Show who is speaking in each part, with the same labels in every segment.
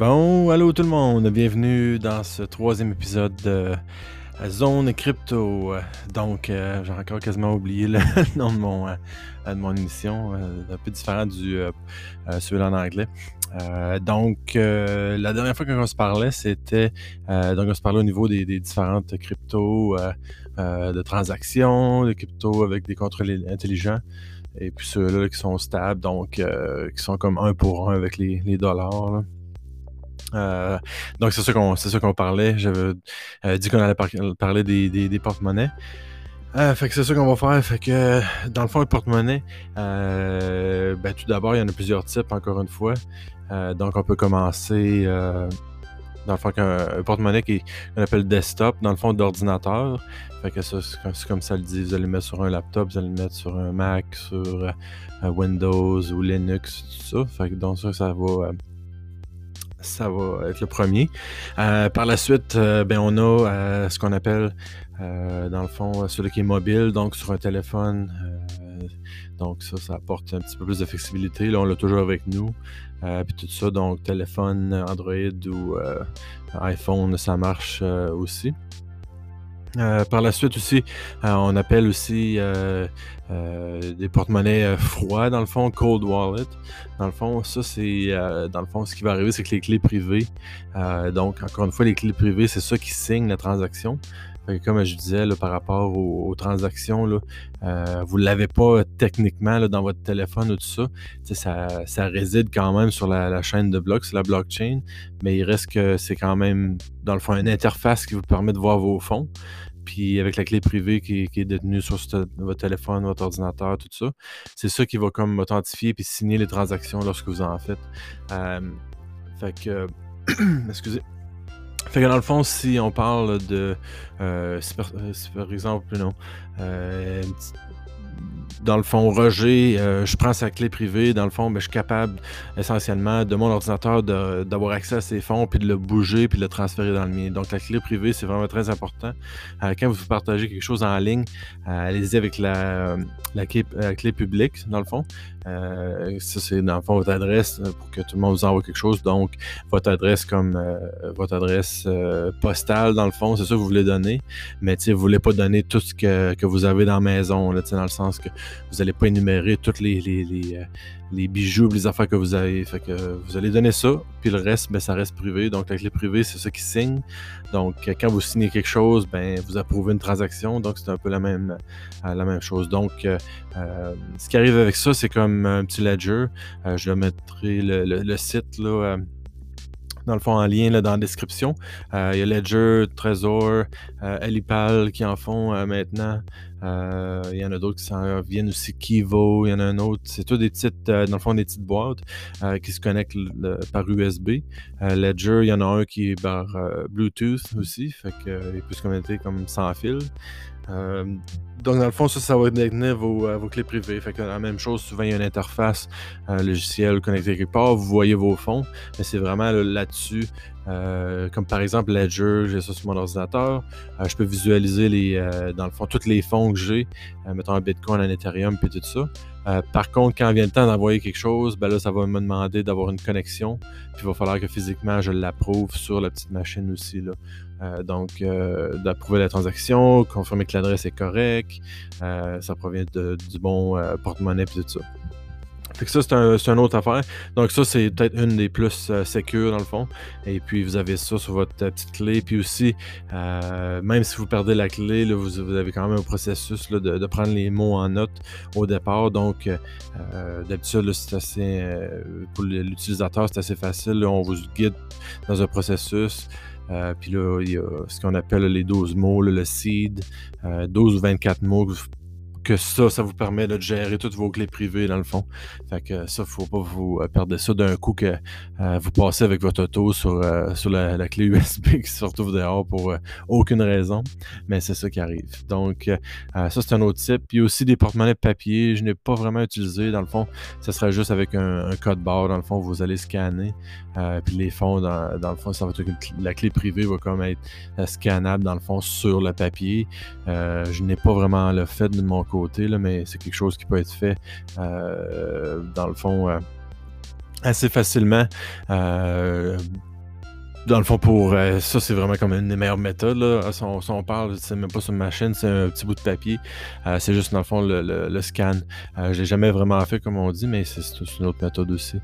Speaker 1: Bon, allô tout le monde, bienvenue dans ce troisième épisode de Zone Crypto. Donc, euh, j'ai encore quasiment oublié le nom de mon, euh, de mon émission, euh, un peu différent du celui en anglais. donc, la dernière fois qu'on se parlait, c'était donc on se parlait au niveau des, différentes cryptos, de transactions, de cryptos avec des contrôles intelligents et puis ceux-là qui sont stables, donc qui sont comme un pour un avec les, dollars. Euh, donc, c'est ça qu'on parlait. J'avais euh, dit qu'on allait parler des, des, porte-monnaies. Euh, fait que c'est ça qu'on va faire. Fait que dans le fond, le porte-monnaie, ben, tout d'abord, il y en a plusieurs types, encore une fois. donc, on peut commencer dans le fond, un, porte-monnaie qu'on appelle desktop, dans le fond, d'ordinateur. Fait que ça, c'est comme ça le dit. Vous allez le mettre sur un laptop, vous allez le mettre sur un Mac, sur Windows ou Linux, tout ça. Fait que donc ça, ça va ça va être le premier. Euh, par la suite, euh, ben, on a euh, ce qu'on appelle, dans le fond, celui qui est mobile, donc sur un téléphone. donc ça, ça apporte un petit peu plus de flexibilité. Là, on l'a toujours avec nous. puis tout ça, donc téléphone, Android ou iPhone, ça marche aussi. Euh, par la suite aussi, euh, on appelle aussi euh, des porte-monnaies froids, dans le fond, cold wallet. Dans le fond, ça, c'est dans le fond, ce qui va arriver, c'est que les clés privées. donc, encore une fois, les clés privées, c'est ça qui signe la transaction comme je disais, par rapport aux, transactions, euh, vous ne l'avez pas techniquement dans votre téléphone ou tout ça. ça. Réside quand même sur la, chaîne de blocs, sur la blockchain, mais il reste que c'est quand même, dans le fond, une interface qui vous permet de voir vos fonds. Puis avec la clé privée qui, est détenue sur votre téléphone, votre ordinateur, tout ça, c'est ça qui va comme authentifier puis signer les transactions lorsque vous en faites. Euh, fait que, excusez. Fait que dans le fond, si on parle de, euh, si, par, euh, exemple, non, euh, dans le fond, Roger, euh, je prends sa clé privée. Dans le fond, ben, je suis capable essentiellement de mon ordinateur d'avoir accès à ses fonds, puis de le bouger, puis de le transférer dans le mien. Donc, la clé privée, c'est vraiment très important. Euh, quand vous partagez quelque chose en ligne, euh, allez-y avec la, clé, publique, dans le fond. Ça, c'est dans le fond votre adresse pour que tout le monde vous envoie quelque chose. Donc, votre adresse comme votre adresse postale, dans le fond, c'est ça que vous voulez donner. Mais vous ne voulez pas donner tout ce que, que vous avez dans la maison, là, dans le sens que vous n'allez pas énumérer tous les, les, les, euh, les, bijoux, les affaires que vous avez. Fait que vous allez donner ça, puis le reste, ben, ça reste privé. Donc la clé privée, c'est ça qui signe. Donc quand vous signez quelque chose, ben, vous approuvez une transaction. Donc c'est un peu la même, euh, la même chose. Donc euh, ce qui arrive avec ça, c'est comme un petit ledger. je mettrai le, site là dans le fond, en lien là, dans la description. il y a Ledger, Trésor, Elipal qui en font maintenant. Euh, il y en a d'autres qui s'en viennent aussi, Kivo, il y en a un autre. C'est tout des petites, euh, dans le fond, des petites boîtes euh, qui se connectent par USB. Ledger, il y en a un qui est par Bluetooth aussi, fait qu'il peut se connecter comme sans fil. Donc, dans le fond, ça, ça va détenir vos, vos clés privées. Fait que la même chose, souvent, il y a une interface logicielle connectée quelque part. Vous voyez vos fonds, mais c'est vraiment là-dessus euh, comme par exemple Ledger, j'ai ça sur mon ordinateur. Euh, je peux visualiser les, euh, dans le fond tous les fonds que j'ai, mettons un Bitcoin, un Ethereum, puis tout ça. par contre, quand vient le temps d'envoyer quelque chose, ben là, ça va me demander d'avoir une connexion. Puis il va falloir que physiquement, je l'approuve sur la petite machine aussi. Là. donc, d'approuver la transaction, confirmer que l'adresse est correcte, ça provient du bon porte-monnaie, puis tout ça. Fait que ça, c'est un, une autre affaire. Donc, ça, c'est peut-être une des plus euh, dans le fond. Et puis, vous avez ça sur votre euh, petite clé. Puis aussi, euh, même si vous perdez la clé, vous, avez quand même un processus de, prendre les mots en note au départ. Donc, euh, d'habitude, c'est assez. pour l'utilisateur, c'est assez facile. on vous guide dans un processus. Puis là, il y a ce qu'on appelle les 12 mots, le seed, 12 ou 24 mots que ça, ça vous permet de gérer toutes vos clés privées dans le fond. Fait que ça, faut pas vous euh, perdre ça d'un coup que euh, vous passez avec votre auto sur, euh, sur la, clé USB qui se retrouve dehors pour aucune raison. Mais c'est ça qui arrive. Donc, ça, c'est un autre type. Puis aussi des porte-monnaies papier, je n'ai pas vraiment utilisé. Dans le fond, ça serait juste avec un, code barre. Dans le fond, vous allez scanner. puis les fonds, dans, dans, le fond, ça va être la clé privée va comme être scannable dans le fond sur le papier. je n'ai pas vraiment le fait de mon mais c'est quelque chose qui peut être fait euh, dans le fond. Euh, assez facilement. Euh, dans le fond, pour euh, ça, c'est vraiment comme une des meilleures méthodes. Là. Si, on, parle, c'est même pas sur une machine, c'est un petit bout de papier. Euh, c'est juste, dans le fond, le, scan. Euh, je l'ai jamais vraiment fait, comme on dit, mais c'est une autre méthode aussi.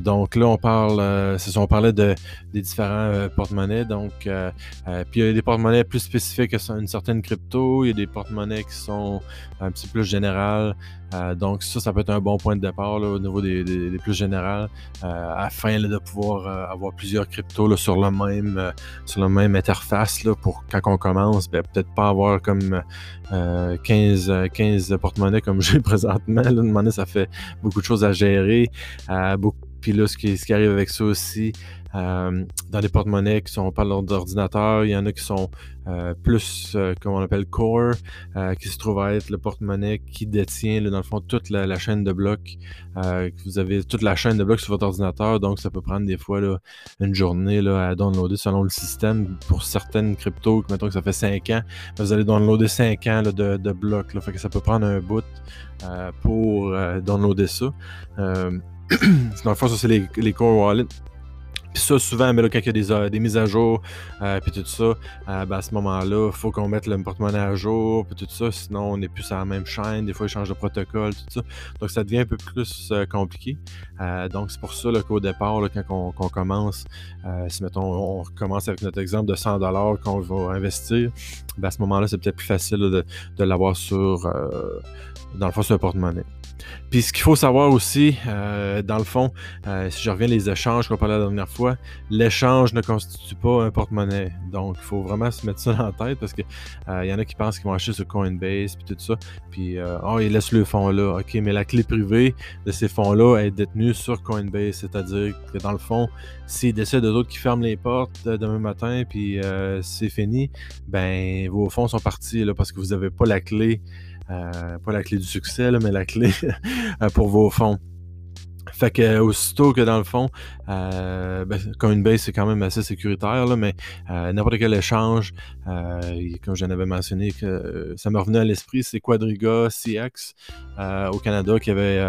Speaker 1: donc là, on parle, c'est ça, on parlait de, des différents porte-monnaies. Donc, puis il y a des porte-monnaies plus spécifiques à une certaine crypto. Il y a des porte-monnaies qui sont un petit peu plus générales. Donc ça, ça peut être un bon point de départ au niveau des, plus générales, afin de pouvoir avoir plusieurs cryptos sur le même euh, sur la même interface là, pour quand on commence, ben, peut-être pas avoir comme 15, euh, 15 euh, porte-monnaies comme j'ai présentement. Là, ça fait beaucoup de choses à gérer. beaucoup, puis là, ce qui, ce qui arrive avec ça aussi, euh, dans les porte-monnaies qui sont pas d'ordinateur, il y en a qui sont euh, plus, euh, comme on appelle, core, qui se trouve à être le porte-monnaie qui détient, dans le fond, toute la, chaîne de blocs. vous avez toute la chaîne de blocs sur votre ordinateur, donc ça peut prendre des fois une journée à downloader selon le système. Pour certaines cryptos, mettons que ça fait 5 ans, ben, vous allez downloader 5 ans de, de, blocs. Ça peut prendre un bout pour downloader ça. dans le fond, ça, c'est les core wallets. Puis ça, souvent, mais là, quand il y a des, euh, mises à jour, euh, puis tout ça, euh, ben, à ce moment-là, il faut qu'on mette le porte-monnaie à jour, puis tout ça, sinon on n'est plus sur la même chaîne, des fois ils changent de protocole, tout ça. Donc ça devient un peu plus compliqué. donc c'est pour ça qu'au départ, quand on, commence, si mettons on commence avec notre exemple de 100$ qu'on va investir, ben, à ce moment-là, c'est peut-être plus facile de, de l'avoir sur, dans le fond, sur le porte-monnaie. Puis ce qu'il faut savoir aussi, euh, dans le fond, euh, si je reviens les échanges qu'on parlait la dernière fois, l'échange ne constitue pas un porte-monnaie. Donc, il faut vraiment se mettre ça la tête parce qu'il euh, y en a qui pensent qu'ils vont acheter sur Coinbase puis tout ça. Puis, oh, ils laissent le fonds là. OK, mais la clé privée de ces fonds-là est détenue sur Coinbase. C'est-à-dire que dans le fond, s'ils décident de d'autres qui ferment les portes demain matin puis c'est fini, ben vos fonds sont partis là, parce que vous n'avez pas la clé. Euh, pas la clé du succès, mais la clé euh, pour vos fonds. Fait que euh, aussitôt que dans le fond, euh, ben, Coinbase c'est quand même assez sécuritaire, là, mais n'importe quel échange, comme j'en avais mentionné, que ça me revenait à l'esprit, c'est Quadriga CX au Canada qui avait,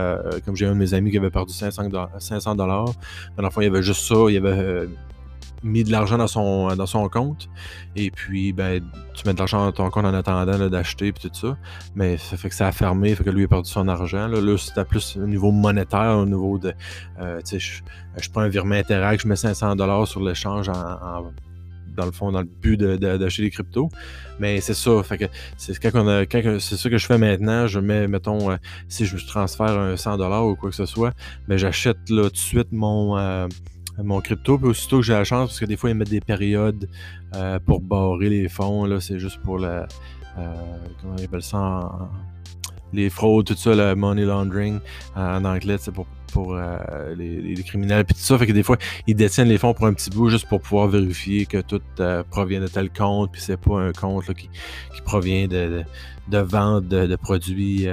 Speaker 1: comme j'ai un de mes amis qui avait perdu 500 dollars. Dans le fond, il y avait juste ça, il y avait mis de l'argent dans son, dans son compte. Et puis, ben, tu mets de l'argent dans ton compte en attendant d'acheter et tout ça. Mais ça fait que ça a fermé, fait que lui a perdu son argent. Là, là c'était plus au niveau monétaire, au niveau de. Euh, tu sais, je, prends un virement Interact, je mets 500$ sur l'échange en, dans le fond, dans le but d'acheter des cryptos. Mais c'est ça. Fait que c'est quand, c'est ça que je fais maintenant. Je mets, mettons, euh, si je transfère un 100$ ou quoi que ce soit, mais j'achète là tout de suite mon. Euh, mon crypto. Puis aussitôt que j'ai la chance, parce que des fois, ils mettent des périodes euh, pour barrer les fonds. Là, c'est juste pour la. Euh, comment ils appellent ça Les fraudes, tout ça, le money laundering en anglais, c'est pour, pour euh, les, criminels, puis tout ça. Fait que des fois, ils détiennent les fonds pour un petit bout juste pour pouvoir vérifier que tout provient de tel compte, puis c'est pas un compte qui, provient de, vente de, produits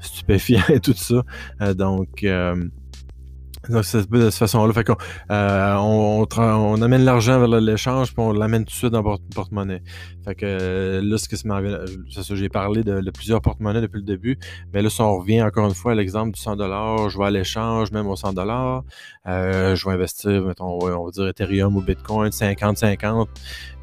Speaker 1: stupéfiants et tout ça. donc, donc, c'est de cette façon-là. Fait qu'on euh, on, amène l'argent vers l'échange, puis on l'amène tout de suite dans le porte-monnaie. Fait que euh, là, ce que ça c'est ça, j'ai parlé de, plusieurs porte-monnaies depuis le début. Mais là, si on revient encore une fois à l'exemple du 100$, je vais à l'échange, même au 100$, euh, je vais investir, mettons, on va dire Ethereum ou Bitcoin, 50-50.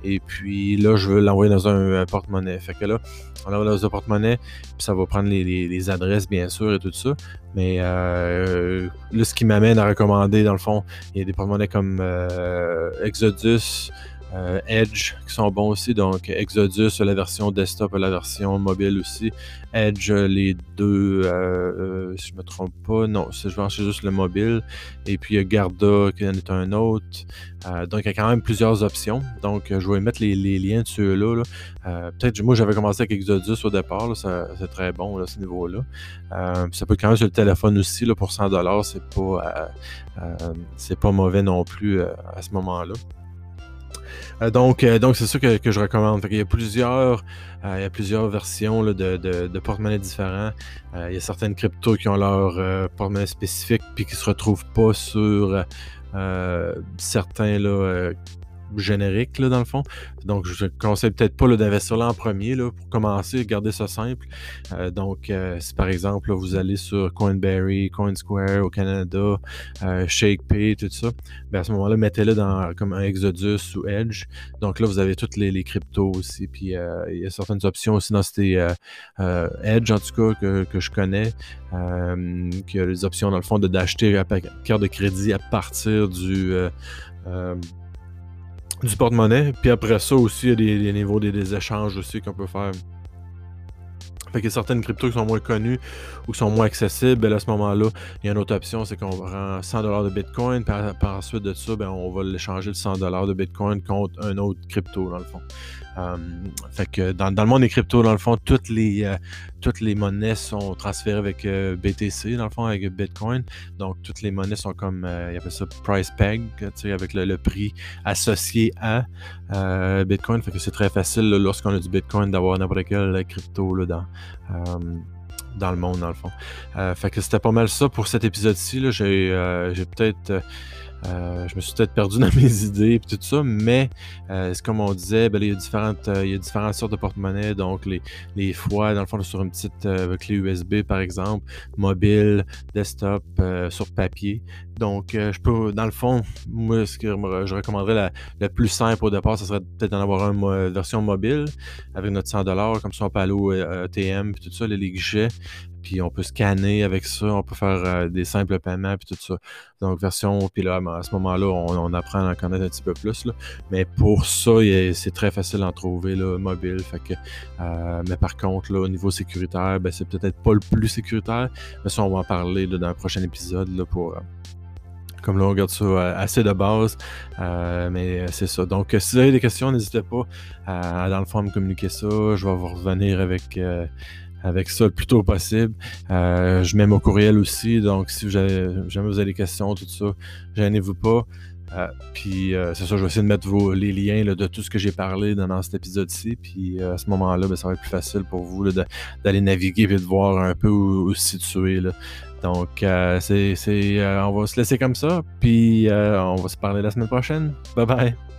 Speaker 1: Et puis là, je veux l'envoyer dans un, porte-monnaie. Fait que là, on l'envoie dans un porte-monnaie, puis ça va prendre les, adresses, bien sûr, et tout ça. Mais euh, là, ce qui m'amène à recommander, dans le fond, il y a des porte-monnaies comme euh, Exodus, euh, Edge qui sont bons aussi. Donc Exodus, la version desktop et la version mobile aussi. Edge, les deux, euh, euh, si je me trompe pas, non, je pense juste le mobile. Et puis il y a Garda qui en est un autre. donc il y a quand même plusieurs options. Donc je vais mettre les, liens de ceux-là. Peut-être, moi j'avais commencé avec Exodus au départ, c'est très bon là, ce niveau-là. ça peut quand même sur le téléphone aussi là, pour 100$, c'est pas, c'est pas mauvais non plus à ce moment-là. Euh, donc, euh, donc c'est ça que, je recommande. il y a plusieurs, euh, il y a plusieurs versions de, de, porte-monnaie différents. il y a certaines cryptos qui ont leur porte-monnaie spécifique puis qui se retrouvent pas sur certains là, générique, là, dans le fond. Donc, je ne conseille peut-être pas d'investir là en premier, là, pour commencer, garder ça simple. Euh, donc, euh, si par exemple, vous allez sur Coinberry, CoinSquare au Canada, euh, ShakePay, tout ça, ben à ce moment-là, mettez-le dans comme un Exodus ou Edge. Donc là, vous avez toutes les, cryptos aussi. Puis, il y a certaines options aussi dans ces Edge, en tout cas, que, que je connais, qui a les options, dans le fond, d'acheter à carte de crédit à partir du du porte-monnaie. Puis après ça aussi, il y a des, niveaux des, échanges aussi qu'on peut faire. Fait que certaines cryptos qui sont moins connues ou qui sont moins accessibles, ben à ce moment-là, il y a une autre option, c'est qu'on rend 100$ de Bitcoin, par, par suite de ça, ben on va l'échanger le 100$ de Bitcoin contre un autre crypto, dans le fond. Euh, fait que dans, le monde des cryptos, dans le fond, toutes les, euh, toutes les monnaies sont transférées avec euh, BTC, dans le fond, avec Bitcoin. Donc, toutes les monnaies sont comme, il appelle ça price peg, avec le, prix associé à Bitcoin. Fait que c'est très facile lorsqu'on a du Bitcoin d'avoir n'importe quel crypto là, dans dans le monde, dans le fond. fait que c'était pas mal ça pour cet épisode-ci. J'ai peut-être euh, je me suis peut-être perdu dans mes idées et tout ça, mais euh, c'est comme on disait, ben, il, y a différentes, euh, il y a différentes sortes de porte-monnaie. Donc, les, fois, dans le fond, sur une petite clé USB, par exemple, mobile, desktop, sur papier. Donc, je peux, dans le fond, moi, ce que je recommanderais le plus simple au départ, ce serait peut-être d'en avoir une version mobile avec notre 100$, comme ça on peut aller au ATM et tout ça, les, les puis on peut scanner avec ça, on peut faire euh, des simples paiements, puis tout ça. Donc, version, puis là, à ce moment-là, on, apprend à en connaître un petit peu plus. Mais pour ça, c'est très facile d'en trouver, mobile. Euh, mais par contre, au niveau sécuritaire, ben, c'est peut-être pas le plus sécuritaire, mais ça, on va en parler dans un prochain épisode pour. Euh, comme là, on regarde ça assez de base. mais c'est ça. Donc, si vous avez des questions, n'hésitez pas à, dans le fond, me communiquer ça. Je vais vous revenir avec avec ça le plus tôt possible. Euh, je mets mon courriel aussi, donc si jamais vous avez des questions, tout ça, gênez-vous pas. Euh, puis euh, c'est ça, je vais essayer de mettre vos, les liens de tout ce que j'ai parlé dans, cet épisode-ci. Puis à ce moment-là, ben, ça va être plus facile pour vous d'aller naviguer et de voir un peu où, se situer. Donc, c'est, on va se laisser comme ça. Puis on va se parler la semaine prochaine. Bye bye.